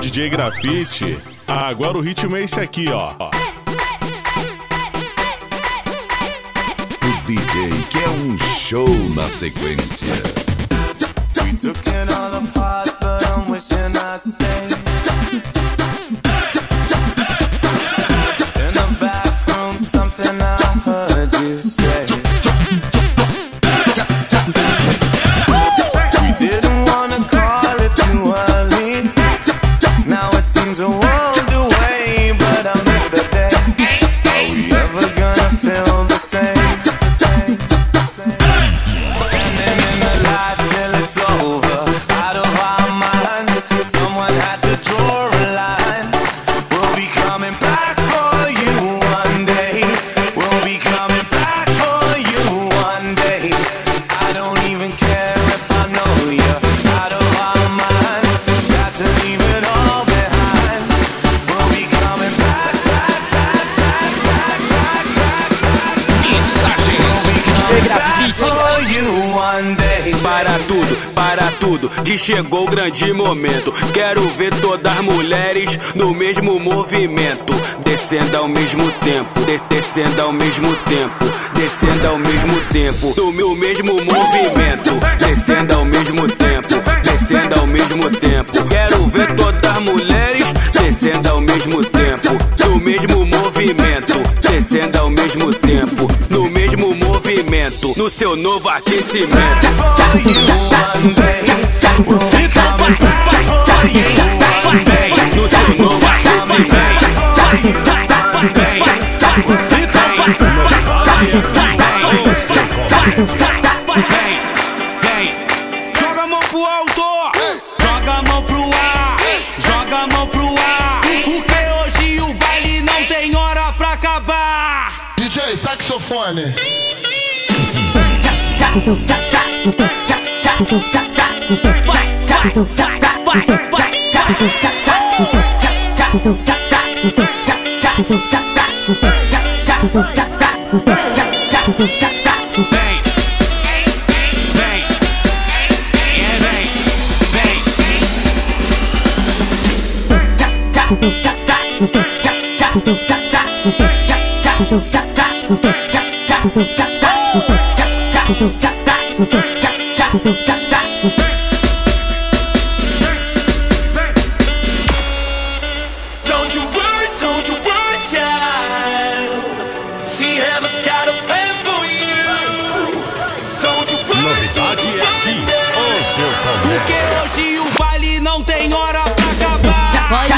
DJ Grafite. Agora o ritmo é esse aqui, ó. O DJ quer um show na sequência. Chegou o grande momento. Quero ver todas as mulheres no mesmo movimento, descendo ao mesmo tempo, de descendo ao mesmo tempo, descendo ao mesmo tempo, no meu mesmo movimento, descendo ao mesmo tempo, descendo ao mesmo tempo. Quero ver todas as mulheres descendo ao mesmo tempo, no mesmo no seu novo aquecimento. Então vai, vai, vai, no seu novo aquecimento. Joga a mão pro alto, joga a mão pro ar, joga a mão pro ar. Porque hoje o baile não tem hora pra acabar. DJ saxofone. Bang. Hey!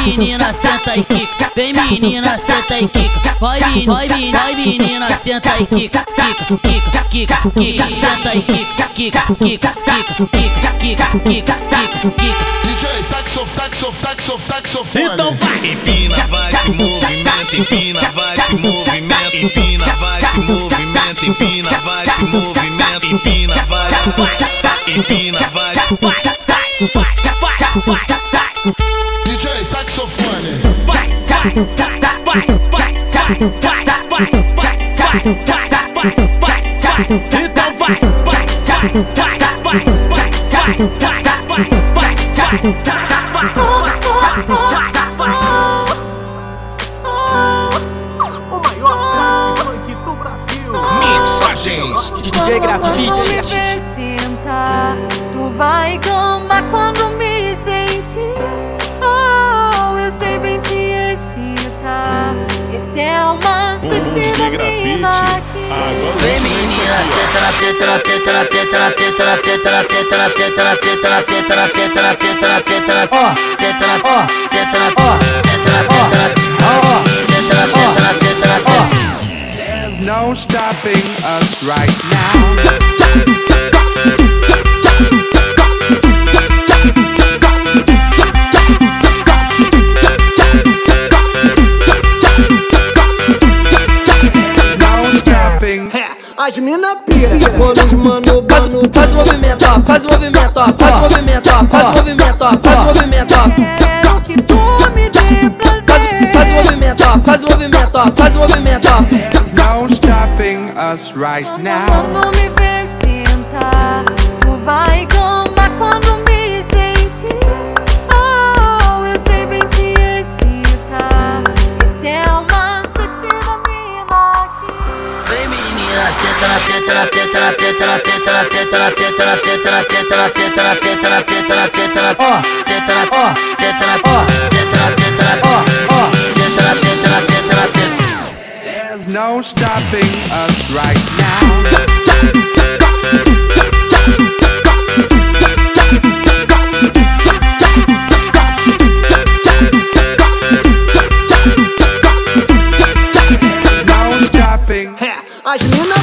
Menina, senta e quica. Vem menina, senta e quica. Vai, vai, vai menina, senta e quica. Quica, quica, quica, quica. Senta e quica, quica, quica, quica, quica, quica, quica, quica, quica. DJ saxof, saxof, saxof, saxofone. Então vai. Empina, vai, se movimenta, empina, vai, se movimenta, empina, vai, se movimenta, empina, vai, se movimenta, empina, vai, empina, vai. DJ saxofone. Então vai, Mixagens DJ Grafite. Quando me vê sentar, tu vai gamar é uma Grafite. mina aqui. Vem é menina, ó. senta na peta, na peta, na peta, na peta, na peta, na peta, na peta, na peta, na peta, na peta, na peta, na peta, na peta, na peta, na peta, na peta, na peta, na peta, na peta, na peta. There's no stopping us right now. As mina pira, quando os mano bano Faz o movimento, ó, faz o movimento, ó, faz o movimento, ó, faz o movimento, ó, faz o movimento, ó. Quero que tu me dê prazer. Faz o movimento, ó, faz o movimento, ó, faz o movimento, ó. There's no stopping us right now. Quando me vê sentar, tu vai There's no stopping us right now.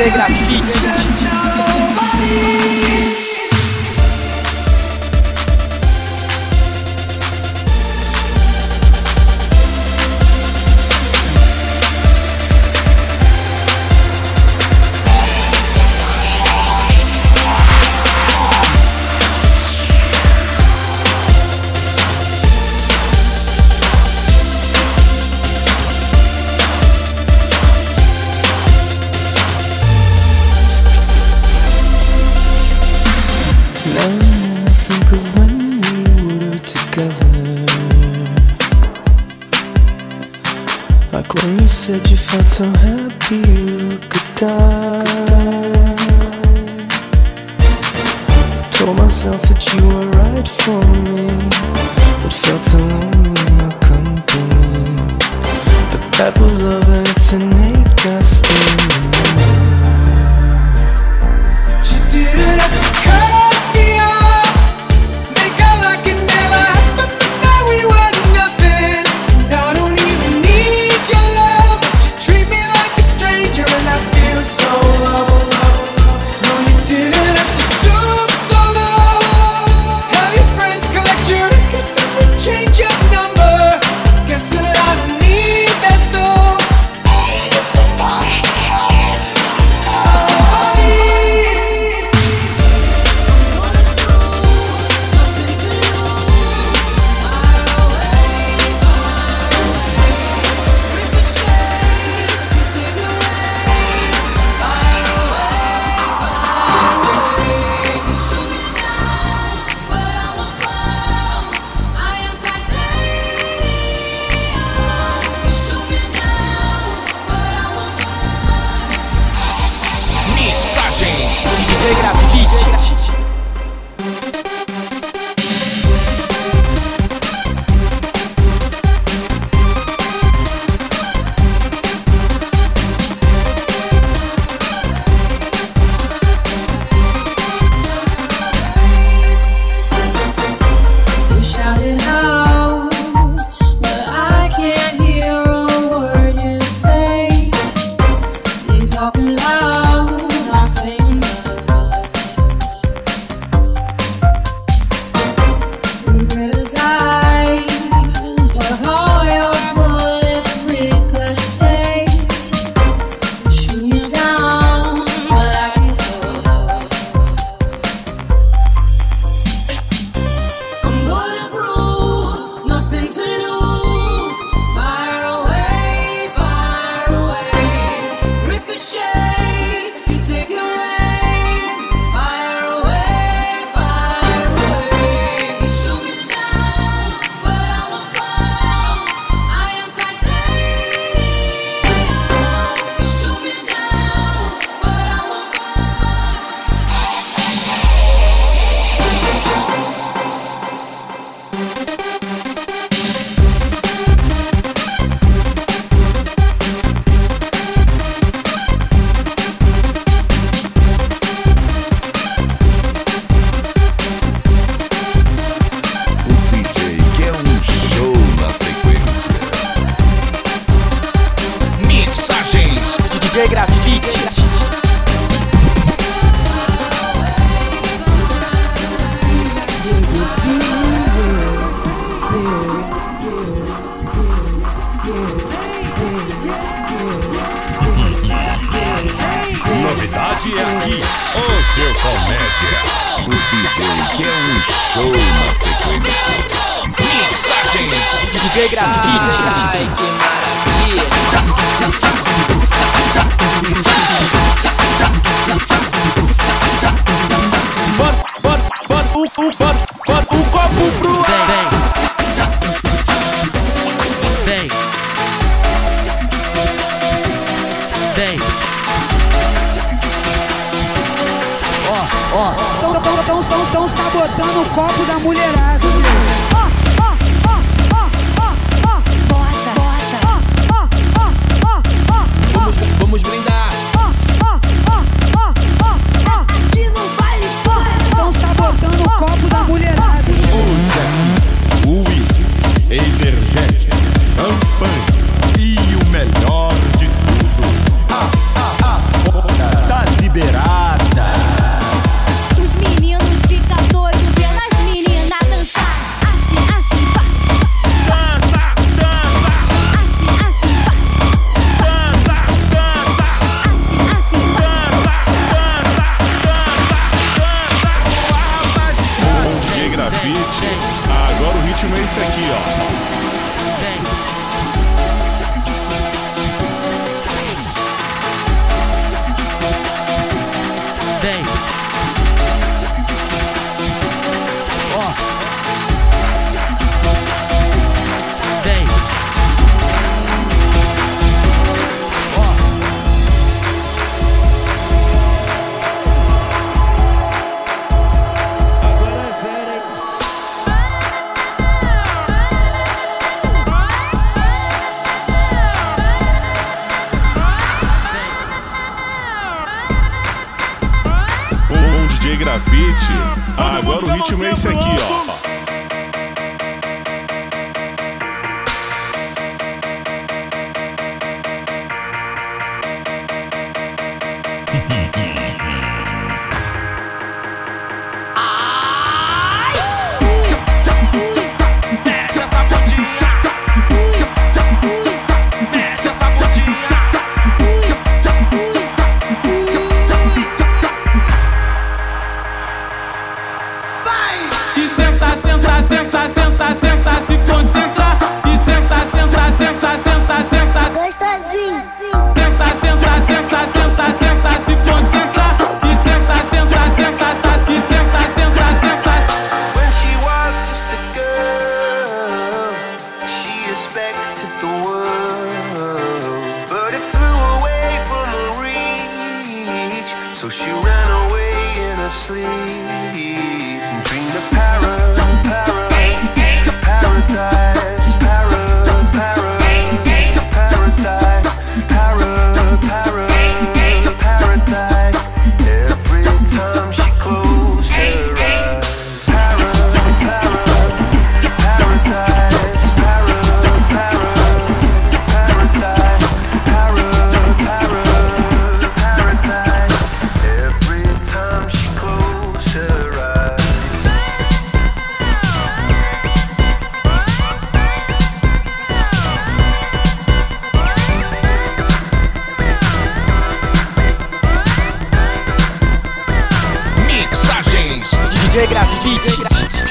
Check it out. so take it out DJ Grafite. me. Grafite. DJ Grafite.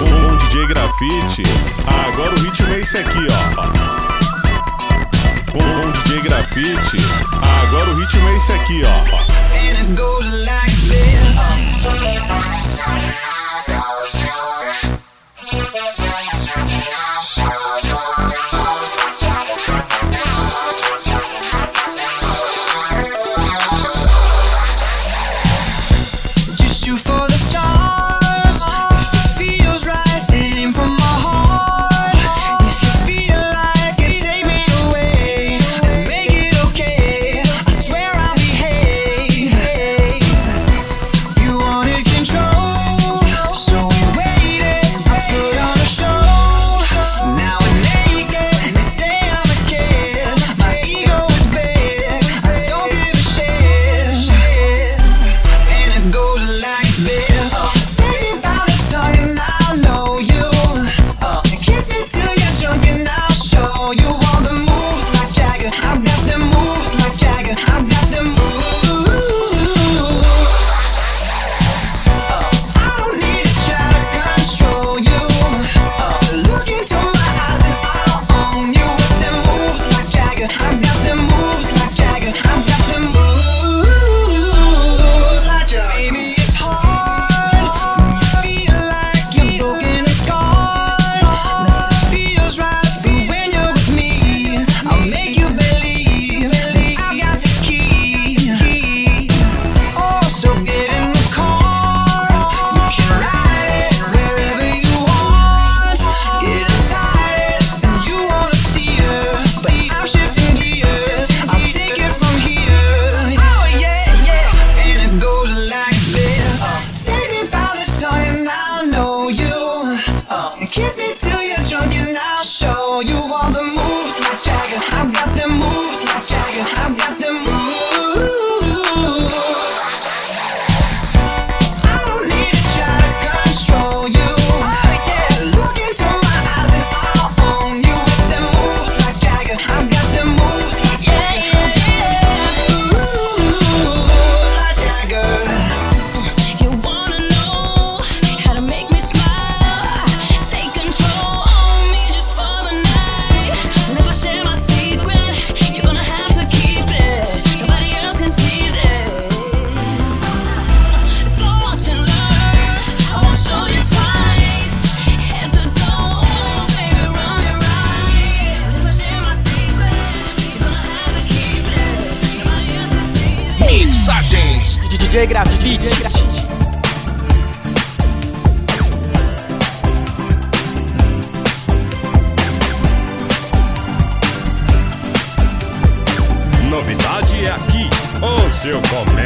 Um DJ Grafite. Agora o ritmo é esse aqui, ó. Um DJ Grafite. Agora o ritmo é esse aqui, ó. And it goes like this. nothing DJ Grafite. Grafite. Novidade é aqui, o seu comércio.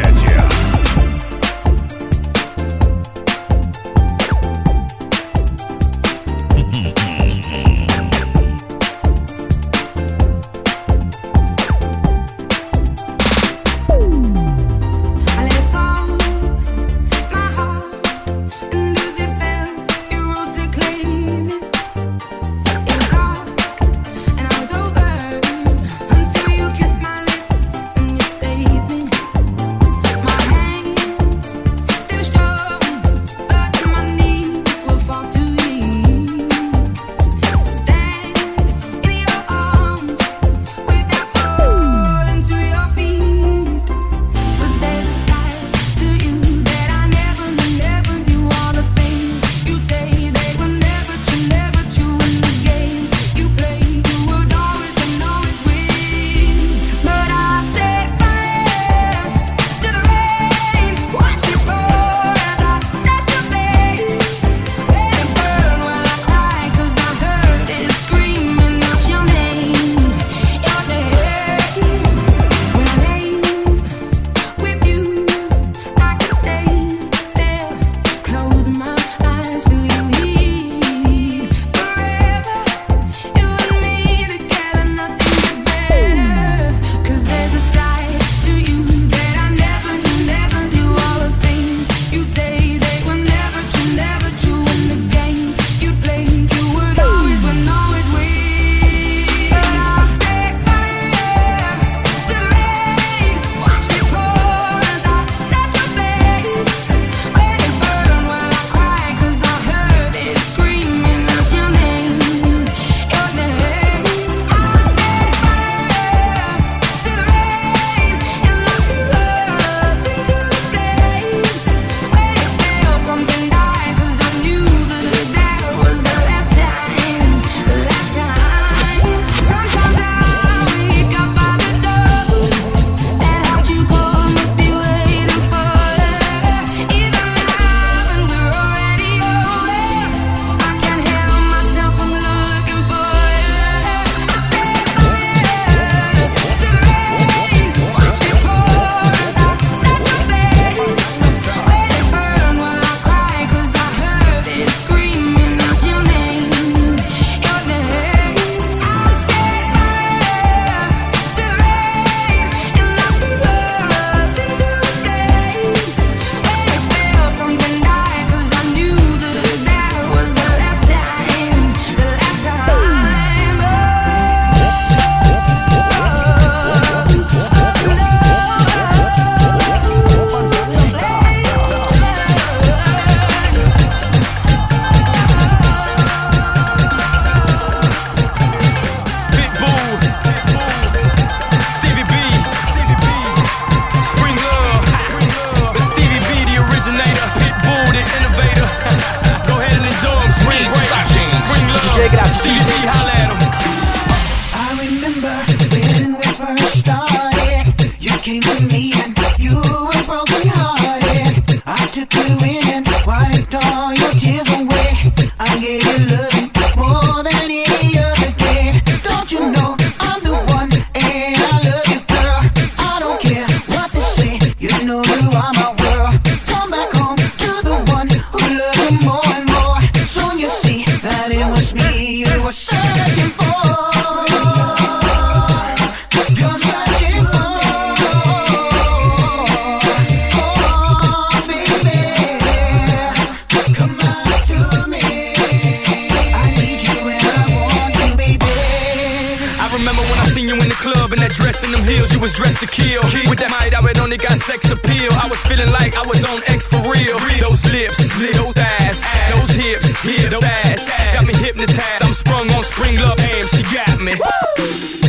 dressing them heels, you was dressed to kill. With that might, I would only got sex appeal. I was feeling like I was on X for real. Those lips, those thighs, those hips, those ass. Got me hypnotized. I'm sprung on spring love. and she got me.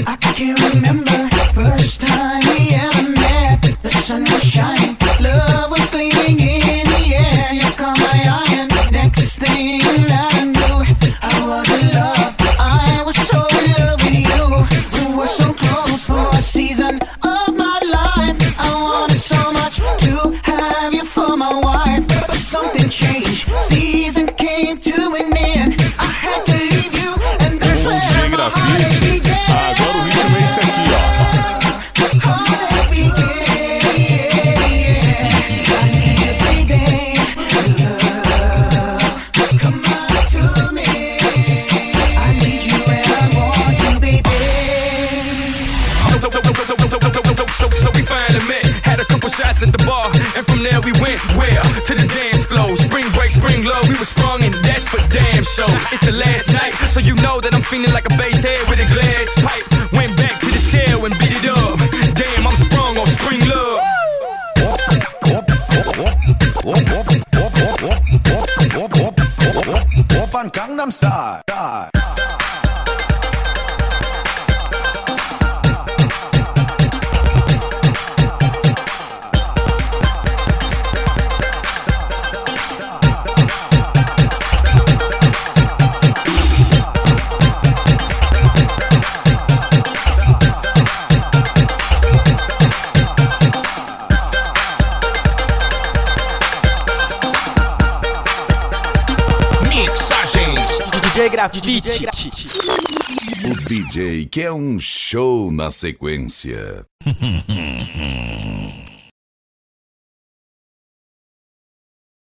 I can't remember the first time. Feeling like a bass head with a glass pipe. Went back to the tail and beat it up. Damn, I'm sprung on spring love. Gangnam Style. DJ Grafite. O DJ que é um show na sequência.